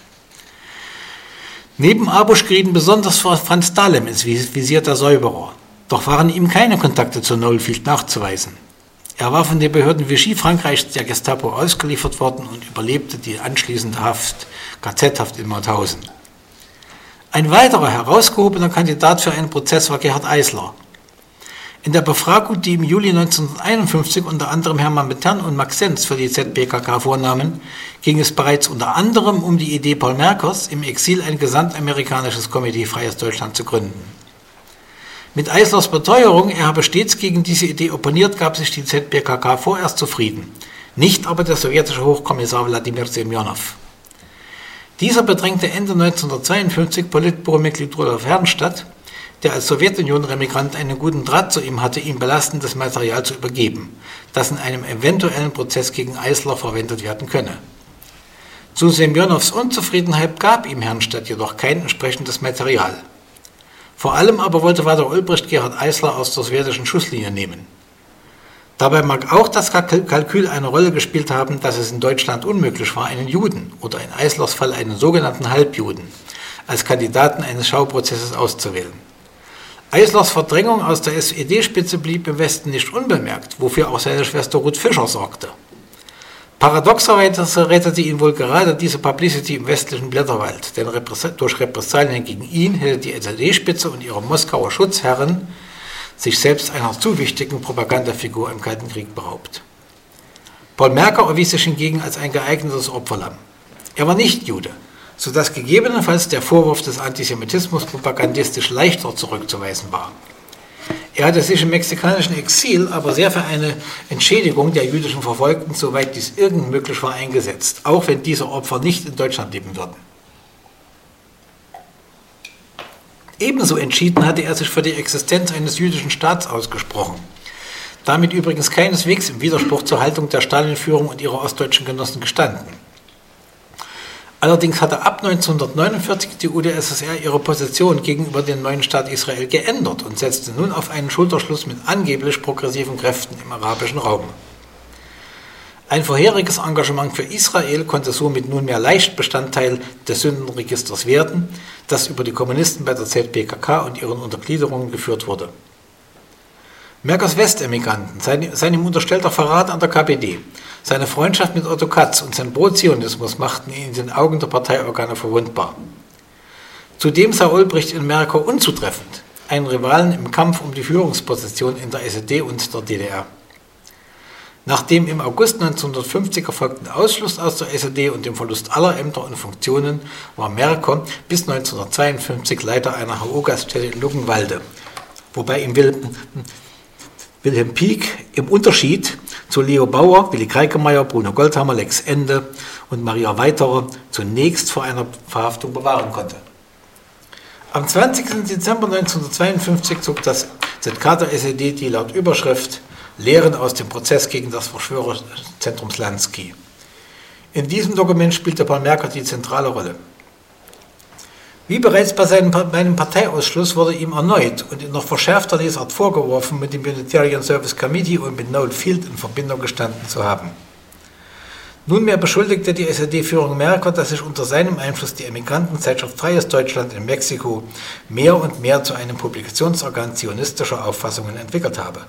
Neben Abusch gerieten besonders Franz Dahlem ins Visier der Säuberer. Doch waren ihm keine Kontakte zu Nollfield nachzuweisen. Er war von den Behörden Vichy Frankreichs der Gestapo ausgeliefert worden und überlebte die anschließende Haft, KZ-Haft in Mauthausen. Ein weiterer herausgehobener Kandidat für einen Prozess war Gerhard Eisler. In der Befragung, die im Juli 1951 unter anderem Hermann Metern und Max Senz für die ZBKK vornahmen, ging es bereits unter anderem um die Idee Paul Merkers, im Exil ein gesamtamerikanisches Komitee Freies Deutschland zu gründen. Mit Eislers Beteuerung, er habe stets gegen diese Idee opponiert, gab sich die ZBKK vorerst zufrieden. Nicht aber der sowjetische Hochkommissar Wladimir Semyonow. Dieser bedrängte Ende 1952 Politbüromitglied Rudolf Herrnstadt, der als Sowjetunion-Remigrant einen guten Draht zu ihm hatte, ihm belastendes Material zu übergeben, das in einem eventuellen Prozess gegen Eisler verwendet werden könne. Zu Semyonows Unzufriedenheit gab ihm Herrnstadt jedoch kein entsprechendes Material. Vor allem aber wollte Walter Ulbricht Gerhard Eisler aus der sowjetischen Schusslinie nehmen. Dabei mag auch das Kalkül eine Rolle gespielt haben, dass es in Deutschland unmöglich war, einen Juden oder in Eislers Fall einen sogenannten Halbjuden als Kandidaten eines Schauprozesses auszuwählen. Eislers Verdrängung aus der SED-Spitze blieb im Westen nicht unbemerkt, wofür auch seine Schwester Ruth Fischer sorgte. Paradoxerweise rettete ihn wohl gerade diese Publicity im westlichen Blätterwald, denn durch Repressalien gegen ihn hätte die SED-Spitze und ihre Moskauer Schutzherren sich selbst einer zu wichtigen Propagandafigur im Kalten Krieg beraubt. Paul Merker erwies sich hingegen als ein geeignetes Opferlamm. Er war nicht Jude, sodass gegebenenfalls der Vorwurf des Antisemitismus propagandistisch leichter zurückzuweisen war. Er hatte sich im mexikanischen Exil aber sehr für eine Entschädigung der jüdischen Verfolgten, soweit dies irgend möglich war, eingesetzt, auch wenn diese Opfer nicht in Deutschland leben würden. Ebenso entschieden hatte er sich für die Existenz eines jüdischen Staats ausgesprochen. Damit übrigens keineswegs im Widerspruch zur Haltung der Stalin-Führung und ihrer ostdeutschen Genossen gestanden. Allerdings hatte ab 1949 die UdSSR ihre Position gegenüber dem neuen Staat Israel geändert und setzte nun auf einen Schulterschluss mit angeblich progressiven Kräften im arabischen Raum. Ein vorheriges Engagement für Israel konnte somit nunmehr leicht Bestandteil des Sündenregisters werden, das über die Kommunisten bei der ZPKK und ihren Untergliederungen geführt wurde. Merkers Westemigranten, sein, sein ihm unterstellter Verrat an der KPD, seine Freundschaft mit Otto Katz und sein Pro-Zionismus machten ihn in den Augen der Parteiorgane verwundbar. Zudem sah Ulbricht in Merker unzutreffend, einen Rivalen im Kampf um die Führungsposition in der SED und der DDR. Nach dem im August 1950 erfolgten Ausschluss aus der SED und dem Verlust aller Ämter und Funktionen war Merker bis 1952 Leiter einer HO-Gaststätte in Luckenwalde, wobei ihm Wilhelm Pieck im Unterschied zu Leo Bauer, Willi Kreikemeyer, Bruno Goldhammer, Lex Ende und Maria Weiterer zunächst vor einer Verhaftung bewahren konnte. Am 20. Dezember 1952 zog das ZK der SED die laut Überschrift Lehren aus dem Prozess gegen das Verschwörerzentrum Slansky. In diesem Dokument spielte Paul Merker die zentrale Rolle. Wie bereits bei seinem, meinem Parteiausschluss wurde ihm erneut und in noch verschärfter Lesart vorgeworfen, mit dem Unitarian Service Committee und mit Noel Field in Verbindung gestanden zu haben. Nunmehr beschuldigte die SED-Führung Merker, dass sich unter seinem Einfluss die Emigrantenzeitschrift Freies Deutschland in Mexiko mehr und mehr zu einem Publikationsorgan zionistischer Auffassungen entwickelt habe.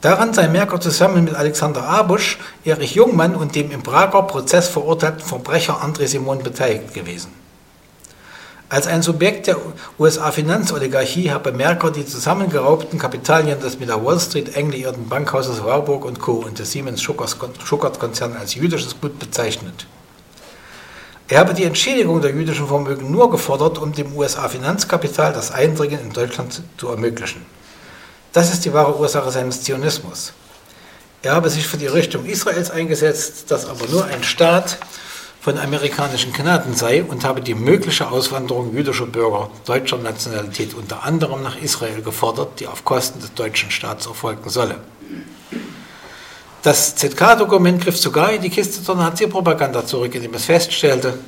Daran sei Merker zusammen mit Alexander Abusch, Erich Jungmann und dem im Prager Prozess verurteilten Verbrecher André Simon beteiligt gewesen. Als ein Subjekt der USA-Finanzoligarchie habe Merker die zusammengeraubten Kapitalien des mit der Wall Street eng liierten Bankhauses Warburg Co. und des Siemens Schuckert-Konzern als jüdisches Gut bezeichnet. Er habe die Entschädigung der jüdischen Vermögen nur gefordert, um dem USA-Finanzkapital das Eindringen in Deutschland zu ermöglichen. Das ist die wahre Ursache seines Zionismus. Er habe sich für die Richtung Israels eingesetzt, das aber nur ein Staat von amerikanischen Gnaden sei und habe die mögliche Auswanderung jüdischer Bürger deutscher Nationalität unter anderem nach Israel gefordert, die auf Kosten des deutschen Staats erfolgen solle. Das ZK-Dokument griff sogar in die Kiste der Nazi-Propaganda zurück, indem es feststellte,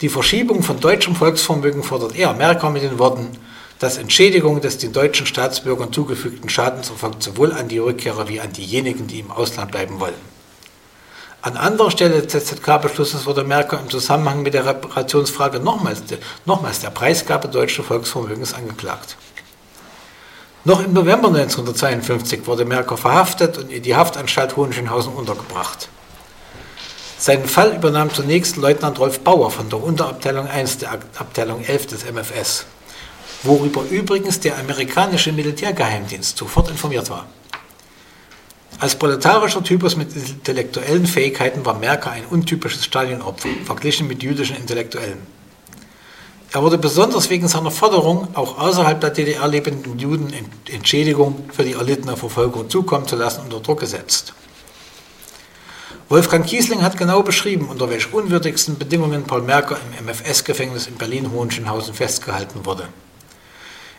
die Verschiebung von deutschem Volksvermögen fordert er, Merker mit den Worten, dass Entschädigung des den deutschen Staatsbürgern zugefügten Schadens erfolgt sowohl an die Rückkehrer wie an diejenigen, die im Ausland bleiben wollen. An anderer Stelle des ZZK-Beschlusses wurde Merkel im Zusammenhang mit der Reparationsfrage nochmals, nochmals der Preisgabe deutschen Volksvermögens angeklagt. Noch im November 1952 wurde Merker verhaftet und in die Haftanstalt Hohenschönhausen untergebracht. Seinen Fall übernahm zunächst Leutnant Rolf Bauer von der Unterabteilung 1 der Abteilung 11 des MFS worüber übrigens der amerikanische Militärgeheimdienst sofort informiert war. Als proletarischer Typus mit intellektuellen Fähigkeiten war Merker ein untypisches Stalinopfer, verglichen mit jüdischen Intellektuellen. Er wurde besonders wegen seiner Forderung, auch außerhalb der DDR lebenden Juden Entschädigung für die erlittene Verfolgung zukommen zu lassen, unter Druck gesetzt. Wolfgang Kiesling hat genau beschrieben, unter welch unwürdigsten Bedingungen Paul Merker im MFS-Gefängnis in Berlin-Hohenschönhausen festgehalten wurde.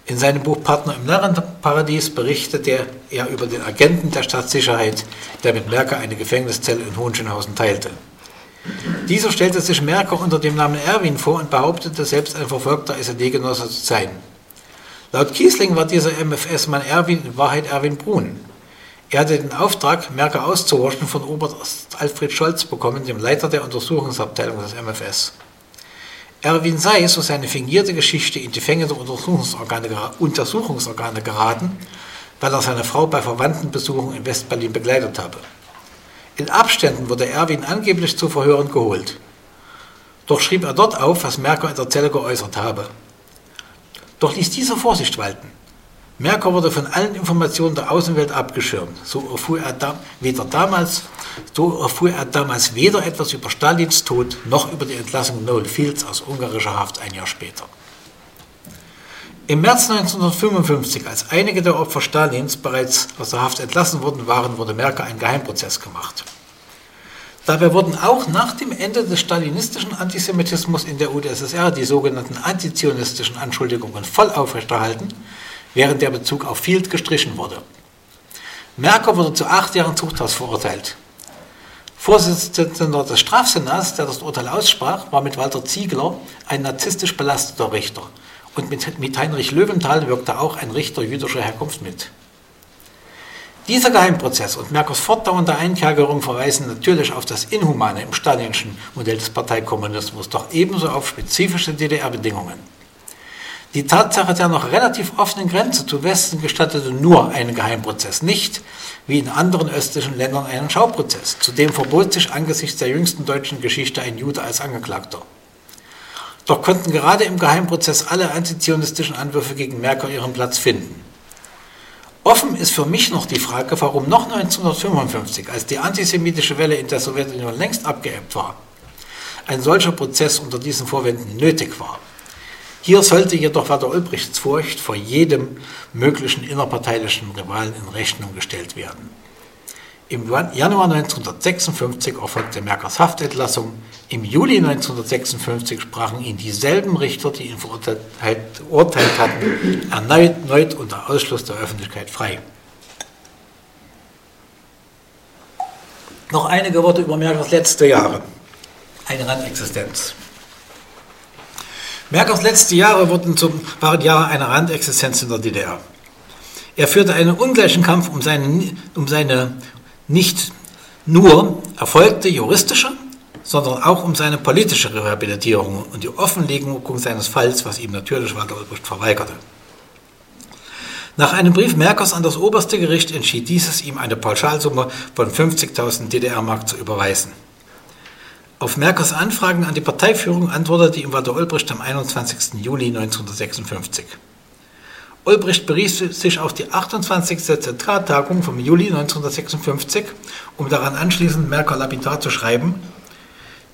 In seinem Buch Partner im Narrenparadies berichtet er, er über den Agenten der Staatssicherheit, der mit Merker eine Gefängniszelle in Hohenschönhausen teilte. Dieser stellte sich Merker unter dem Namen Erwin vor und behauptete, selbst ein verfolgter SED-Genosse zu sein. Laut Kiesling war dieser MFS-Mann Erwin in Wahrheit Erwin Brun. Er hatte den Auftrag, Merker auszuhorchen, von Oberst Alfred Scholz bekommen, dem Leiter der Untersuchungsabteilung des MFS. Erwin sei, so seine fingierte Geschichte, in die Fänge der Untersuchungsorgane, Untersuchungsorgane geraten, weil er seine Frau bei Verwandtenbesuchen in Westberlin begleitet habe. In Abständen wurde Erwin angeblich zu Verhören geholt. Doch schrieb er dort auf, was Merker in der Zelle geäußert habe. Doch ließ dieser Vorsicht walten. Merker wurde von allen Informationen der Außenwelt abgeschirmt. So erfuhr er da, weder damals, so erfuhr er damals weder etwas über Stalins Tod noch über die Entlassung Noel Fields aus ungarischer Haft ein Jahr später. Im März 1955, als einige der Opfer Stalins bereits aus der Haft entlassen worden waren, wurde Merker ein Geheimprozess gemacht. Dabei wurden auch nach dem Ende des stalinistischen Antisemitismus in der UdSSR die sogenannten antizionistischen Anschuldigungen voll aufrechterhalten während der Bezug auf Field gestrichen wurde. Merker wurde zu acht Jahren Zuchthaus verurteilt. Vorsitzender des Strafsenats, der das Urteil aussprach, war mit Walter Ziegler ein narzisstisch belasteter Richter. Und mit, Heinrich Löwenthal wirkte auch ein Richter jüdischer Herkunft mit. Dieser Geheimprozess und Merkers fortdauernde Einkerkerung verweisen natürlich auf das Inhumane im stalinschen Modell des Parteikommunismus, doch ebenso auf spezifische DDR-Bedingungen. Die Tatsache der noch relativ offenen Grenze zu Westen gestattete nur einen Geheimprozess, nicht wie in anderen östlichen Ländern einen Schauprozess. Zudem verbot sich angesichts der jüngsten deutschen Geschichte ein Jude als Angeklagter. Doch konnten gerade im Geheimprozess alle antizionistischen Anwürfe gegen Merkel ihren Platz finden. Offen ist für mich noch die Frage, warum noch 1955, als die antisemitische Welle in der Sowjetunion längst abgeebbt war, ein solcher Prozess unter diesen Vorwänden nötig war. Hier sollte jedoch Walter Ulbrichts Furcht vor jedem möglichen innerparteilichen Rivalen in Rechnung gestellt werden. Im Januar 1956 erfolgte Merkers Haftentlassung. Im Juli 1956 sprachen ihn dieselben Richter, die ihn verurteilt hatten, erneut unter Ausschluss der Öffentlichkeit frei. Noch einige Worte über Merkers letzte Jahre. Eine Randexistenz. Merkers letzte Jahre wurden zum, waren Jahre einer Randexistenz in der DDR. Er führte einen ungleichen Kampf um seine, um seine nicht nur erfolgte juristische, sondern auch um seine politische Rehabilitierung und die Offenlegung seines Falls, was ihm natürlich Walter Ulbricht verweigerte. Nach einem Brief Merkers an das oberste Gericht entschied dieses, ihm eine Pauschalsumme von 50.000 DDR-Mark zu überweisen. Auf Merkers Anfragen an die Parteiführung antwortete ihm Walter Ulbricht am 21. Juli 1956. Ulbricht berief sich auf die 28. Zentraltagung vom Juli 1956, um daran anschließend Merker lapidar zu schreiben,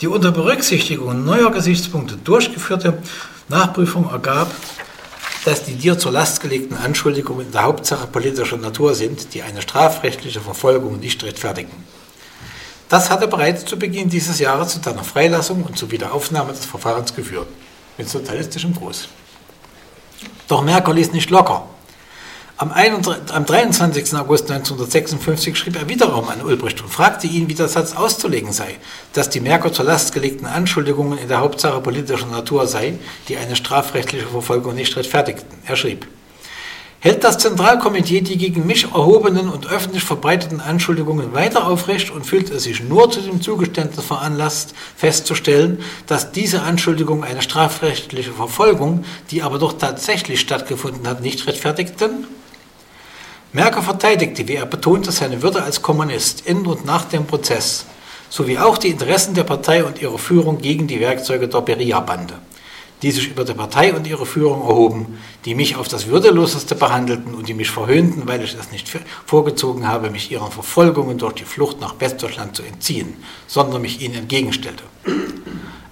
die unter Berücksichtigung neuer Gesichtspunkte durchgeführte Nachprüfung ergab, dass die dir zur Last gelegten Anschuldigungen in der Hauptsache politischer Natur sind, die eine strafrechtliche Verfolgung nicht rechtfertigen. Das hatte bereits zu Beginn dieses Jahres zu deiner Freilassung und zur Wiederaufnahme des Verfahrens geführt, mit sozialistischem Gruß. Doch Merkel ließ nicht locker. Am, 31, am 23. August 1956 schrieb er wiederum an Ulbricht und fragte ihn, wie der Satz auszulegen sei, dass die Merkel zur Last gelegten Anschuldigungen in der Hauptsache politischer Natur sei, die eine strafrechtliche Verfolgung nicht rechtfertigten. Er schrieb, hält das Zentralkomitee die gegen mich erhobenen und öffentlich verbreiteten Anschuldigungen weiter aufrecht und fühlt es sich nur zu dem Zugeständnis veranlasst, festzustellen, dass diese Anschuldigungen eine strafrechtliche Verfolgung, die aber doch tatsächlich stattgefunden hat, nicht rechtfertigten? Merker verteidigte, wie er betonte, seine Würde als Kommunist in und nach dem Prozess, sowie auch die Interessen der Partei und ihrer Führung gegen die Werkzeuge der Beria-Bande die sich über die Partei und ihre Führung erhoben, die mich auf das Würdeloseste behandelten und die mich verhöhnten, weil ich es nicht vorgezogen habe, mich ihren Verfolgungen durch die Flucht nach Westdeutschland zu entziehen, sondern mich ihnen entgegenstellte.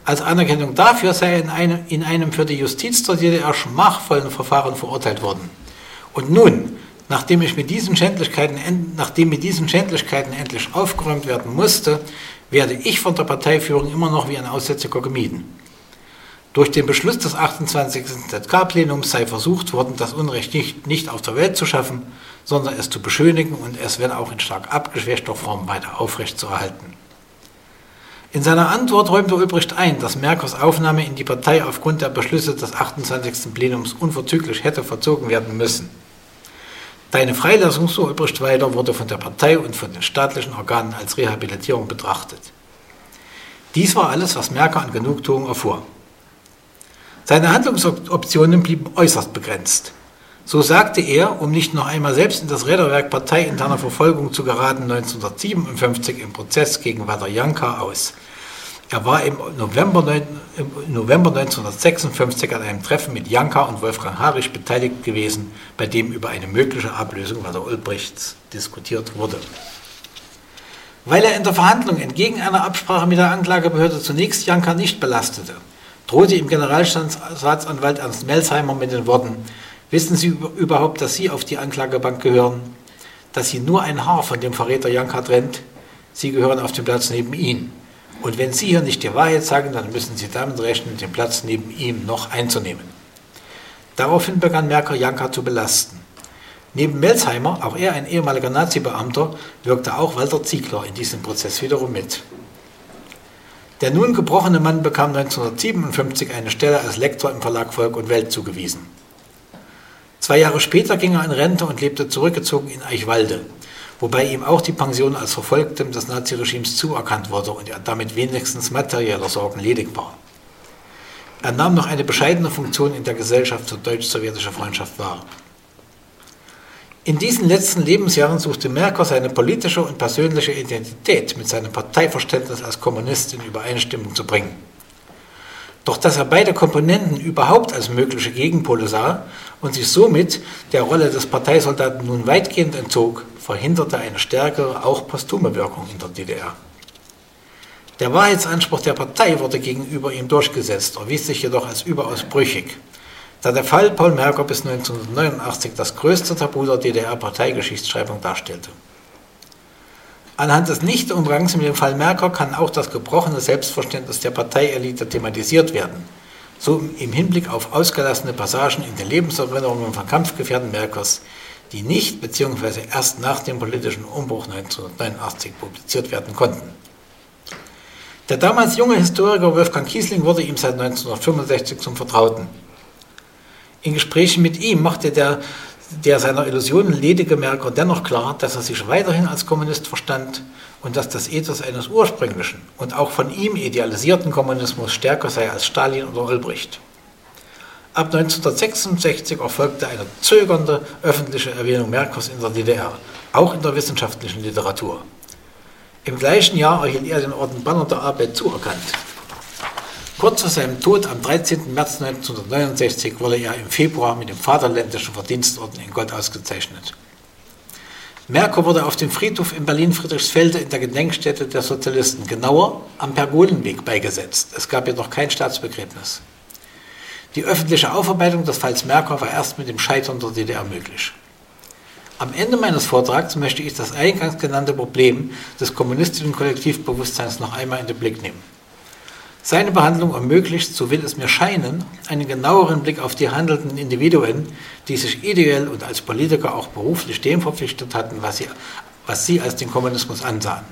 Als Anerkennung dafür sei er in einem, in einem für die Justiz der DDR schmachvollen Verfahren verurteilt worden. Und nun, nachdem, ich mit diesen Schändlichkeiten, nachdem mit diesen Schändlichkeiten endlich aufgeräumt werden musste, werde ich von der Parteiführung immer noch wie ein Aussätziger gemieden. Durch den Beschluss des 28. ZK-Plenums sei versucht worden, das Unrecht nicht, nicht auf der Welt zu schaffen, sondern es zu beschönigen und es, wenn auch in stark abgeschwächter Form, weiter aufrechtzuerhalten. In seiner Antwort räumte Ulbricht ein, dass Merkers Aufnahme in die Partei aufgrund der Beschlüsse des 28. Plenums unverzüglich hätte verzogen werden müssen. Deine Freilassung, so Ulbricht weiter, wurde von der Partei und von den staatlichen Organen als Rehabilitierung betrachtet. Dies war alles, was Merker an Genugtuung erfuhr. Seine Handlungsoptionen blieben äußerst begrenzt. So sagte er, um nicht noch einmal selbst in das Räderwerk parteiinterner Verfolgung zu geraten, 1957 im Prozess gegen Walter Janka aus. Er war im November, im November 1956 an einem Treffen mit Janka und Wolfgang Harisch beteiligt gewesen, bei dem über eine mögliche Ablösung Walter Ulbrichts diskutiert wurde. Weil er in der Verhandlung entgegen einer Absprache mit der Anklagebehörde zunächst Janka nicht belastete, drohte ihm Generalstaatsanwalt Ernst Melsheimer mit den Worten, wissen Sie überhaupt, dass Sie auf die Anklagebank gehören, dass Sie nur ein Haar von dem Verräter Janka trennt? Sie gehören auf den Platz neben ihm. Und wenn Sie hier nicht die Wahrheit sagen, dann müssen Sie damit rechnen, den Platz neben ihm noch einzunehmen. Daraufhin begann Merker Janka zu belasten. Neben Melsheimer, auch er ein ehemaliger Nazi-Beamter, wirkte auch Walter Ziegler in diesem Prozess wiederum mit. Der nun gebrochene Mann bekam 1957 eine Stelle als Lektor im Verlag Volk und Welt zugewiesen. Zwei Jahre später ging er in Rente und lebte zurückgezogen in Eichwalde, wobei ihm auch die Pension als Verfolgtem des Naziregimes zuerkannt wurde und er damit wenigstens materieller Sorgen ledig war. Er nahm noch eine bescheidene Funktion in der Gesellschaft für deutsch-sowjetische Freundschaft wahr. In diesen letzten Lebensjahren suchte Merker seine politische und persönliche Identität mit seinem Parteiverständnis als Kommunist in Übereinstimmung zu bringen. Doch dass er beide Komponenten überhaupt als mögliche Gegenpole sah und sich somit der Rolle des Parteisoldaten nun weitgehend entzog, verhinderte eine stärkere, auch posthume Wirkung in der DDR. Der Wahrheitsanspruch der Partei wurde gegenüber ihm durchgesetzt, erwies sich jedoch als überaus brüchig da der Fall Paul Merker bis 1989 das größte Tabu der DDR-Parteigeschichtsschreibung darstellte. Anhand des Nichtumgangs mit dem Fall Merker kann auch das gebrochene Selbstverständnis der Parteielite thematisiert werden, so im Hinblick auf ausgelassene Passagen in den Lebenserinnerungen von Kampfgefährten Merkers, die nicht bzw. erst nach dem politischen Umbruch 1989 publiziert werden konnten. Der damals junge Historiker Wolfgang Kiesling wurde ihm seit 1965 zum Vertrauten. In Gesprächen mit ihm machte der, der seiner Illusionen ledige Merker dennoch klar, dass er sich weiterhin als Kommunist verstand und dass das Ethos eines ursprünglichen und auch von ihm idealisierten Kommunismus stärker sei als Stalin oder Ulbricht. Ab 1966 erfolgte eine zögernde öffentliche Erwähnung Merkers in der DDR, auch in der wissenschaftlichen Literatur. Im gleichen Jahr erhielt er den Orden Banner der Arbeit zuerkannt. Kurz vor seinem Tod am 13. März 1969 wurde er im Februar mit dem Vaterländischen Verdienstorden in Gott ausgezeichnet. Merkur wurde auf dem Friedhof in Berlin-Friedrichsfelde in der Gedenkstätte der Sozialisten, genauer am Pergolenweg, beigesetzt. Es gab jedoch kein Staatsbegräbnis. Die öffentliche Aufarbeitung des Falls Merkur war erst mit dem Scheitern der DDR möglich. Am Ende meines Vortrags möchte ich das eingangs genannte Problem des kommunistischen Kollektivbewusstseins noch einmal in den Blick nehmen. Seine Behandlung ermöglicht, so will es mir scheinen, einen genaueren Blick auf die handelnden Individuen, die sich ideell und als Politiker auch beruflich dem verpflichtet hatten, was sie, was sie als den Kommunismus ansahen.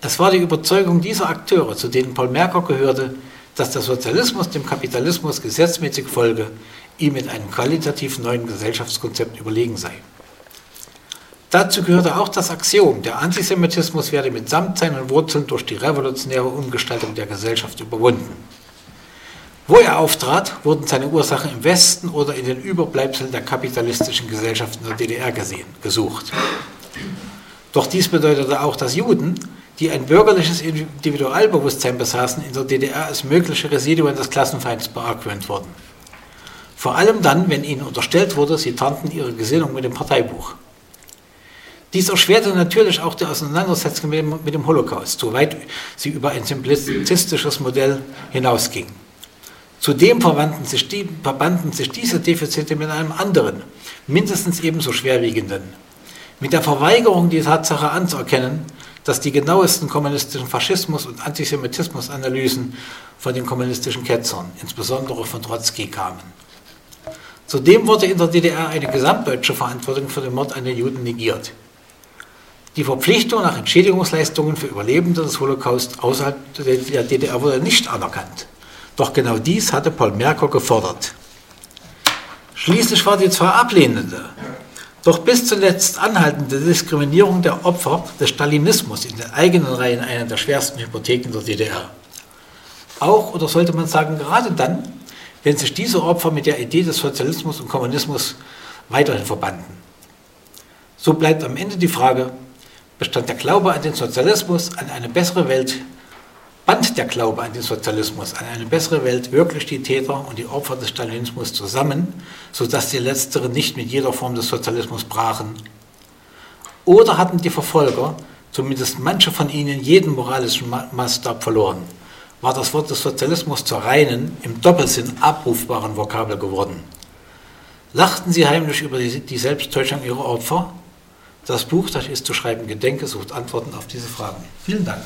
Es war die Überzeugung dieser Akteure, zu denen Paul Merker gehörte, dass der Sozialismus dem Kapitalismus gesetzmäßig folge, ihm mit einem qualitativ neuen Gesellschaftskonzept überlegen sei. Dazu gehörte auch das Axiom, der Antisemitismus werde mitsamt seinen Wurzeln durch die revolutionäre Umgestaltung der Gesellschaft überwunden. Wo er auftrat, wurden seine Ursachen im Westen oder in den Überbleibseln der kapitalistischen Gesellschaften der DDR gesehen, gesucht. Doch dies bedeutete auch, dass Juden, die ein bürgerliches Individualbewusstsein besaßen, in der DDR als mögliche Residuen des Klassenfeinds beargwöhnt wurden. Vor allem dann, wenn ihnen unterstellt wurde, sie tarnten ihre Gesinnung mit dem Parteibuch. Dies erschwerte natürlich auch die Auseinandersetzung mit dem, Holocaust, soweit sie über ein simplizistisches Modell hinausging. Zudem sich, die, verbanden sich diese Defizite mit einem anderen, mindestens ebenso schwerwiegenden, mit der Verweigerung die Tatsache anzuerkennen, dass die genauesten kommunistischen Faschismus- und Antisemitismusanalysen von den kommunistischen Ketzern, insbesondere von Trotzki, kamen. Zudem wurde in der DDR eine gesamtdeutsche Verantwortung für den Mord an den Juden negiert. Die Verpflichtung nach Entschädigungsleistungen für Überlebende des Holocaust außerhalb der DDR wurde nicht anerkannt. Doch genau dies hatte Paul Merker gefordert. Schließlich war die zwar ablehnende, doch bis zuletzt anhaltende Diskriminierung der Opfer des Stalinismus in den eigenen Reihen eine der schwersten Hypotheken der DDR. Auch, oder sollte man sagen, gerade dann, wenn sich diese Opfer mit der Idee des Sozialismus und Kommunismus weiterhin verbanden. So bleibt am Ende die Frage, bestand der Glaube an den Sozialismus, an eine bessere Welt, band der Glaube an den Sozialismus, an eine bessere Welt wirklich die Täter und die Opfer des Stalinismus zusammen, sodass die letzteren nicht mit jeder Form des Sozialismus brachen? Oder hatten die Verfolger, zumindest manche von ihnen, jeden moralischen Maßstab verloren? War das Wort des Sozialismus zur reinen, im Doppelsinn abrufbaren Vokabel geworden? Lachten sie heimlich über die, Selbsttäuschung ihrer Opfer? Das Buch, das ist zu schreiben Gedenke, sucht Antworten auf diese Fragen. Vielen Dank.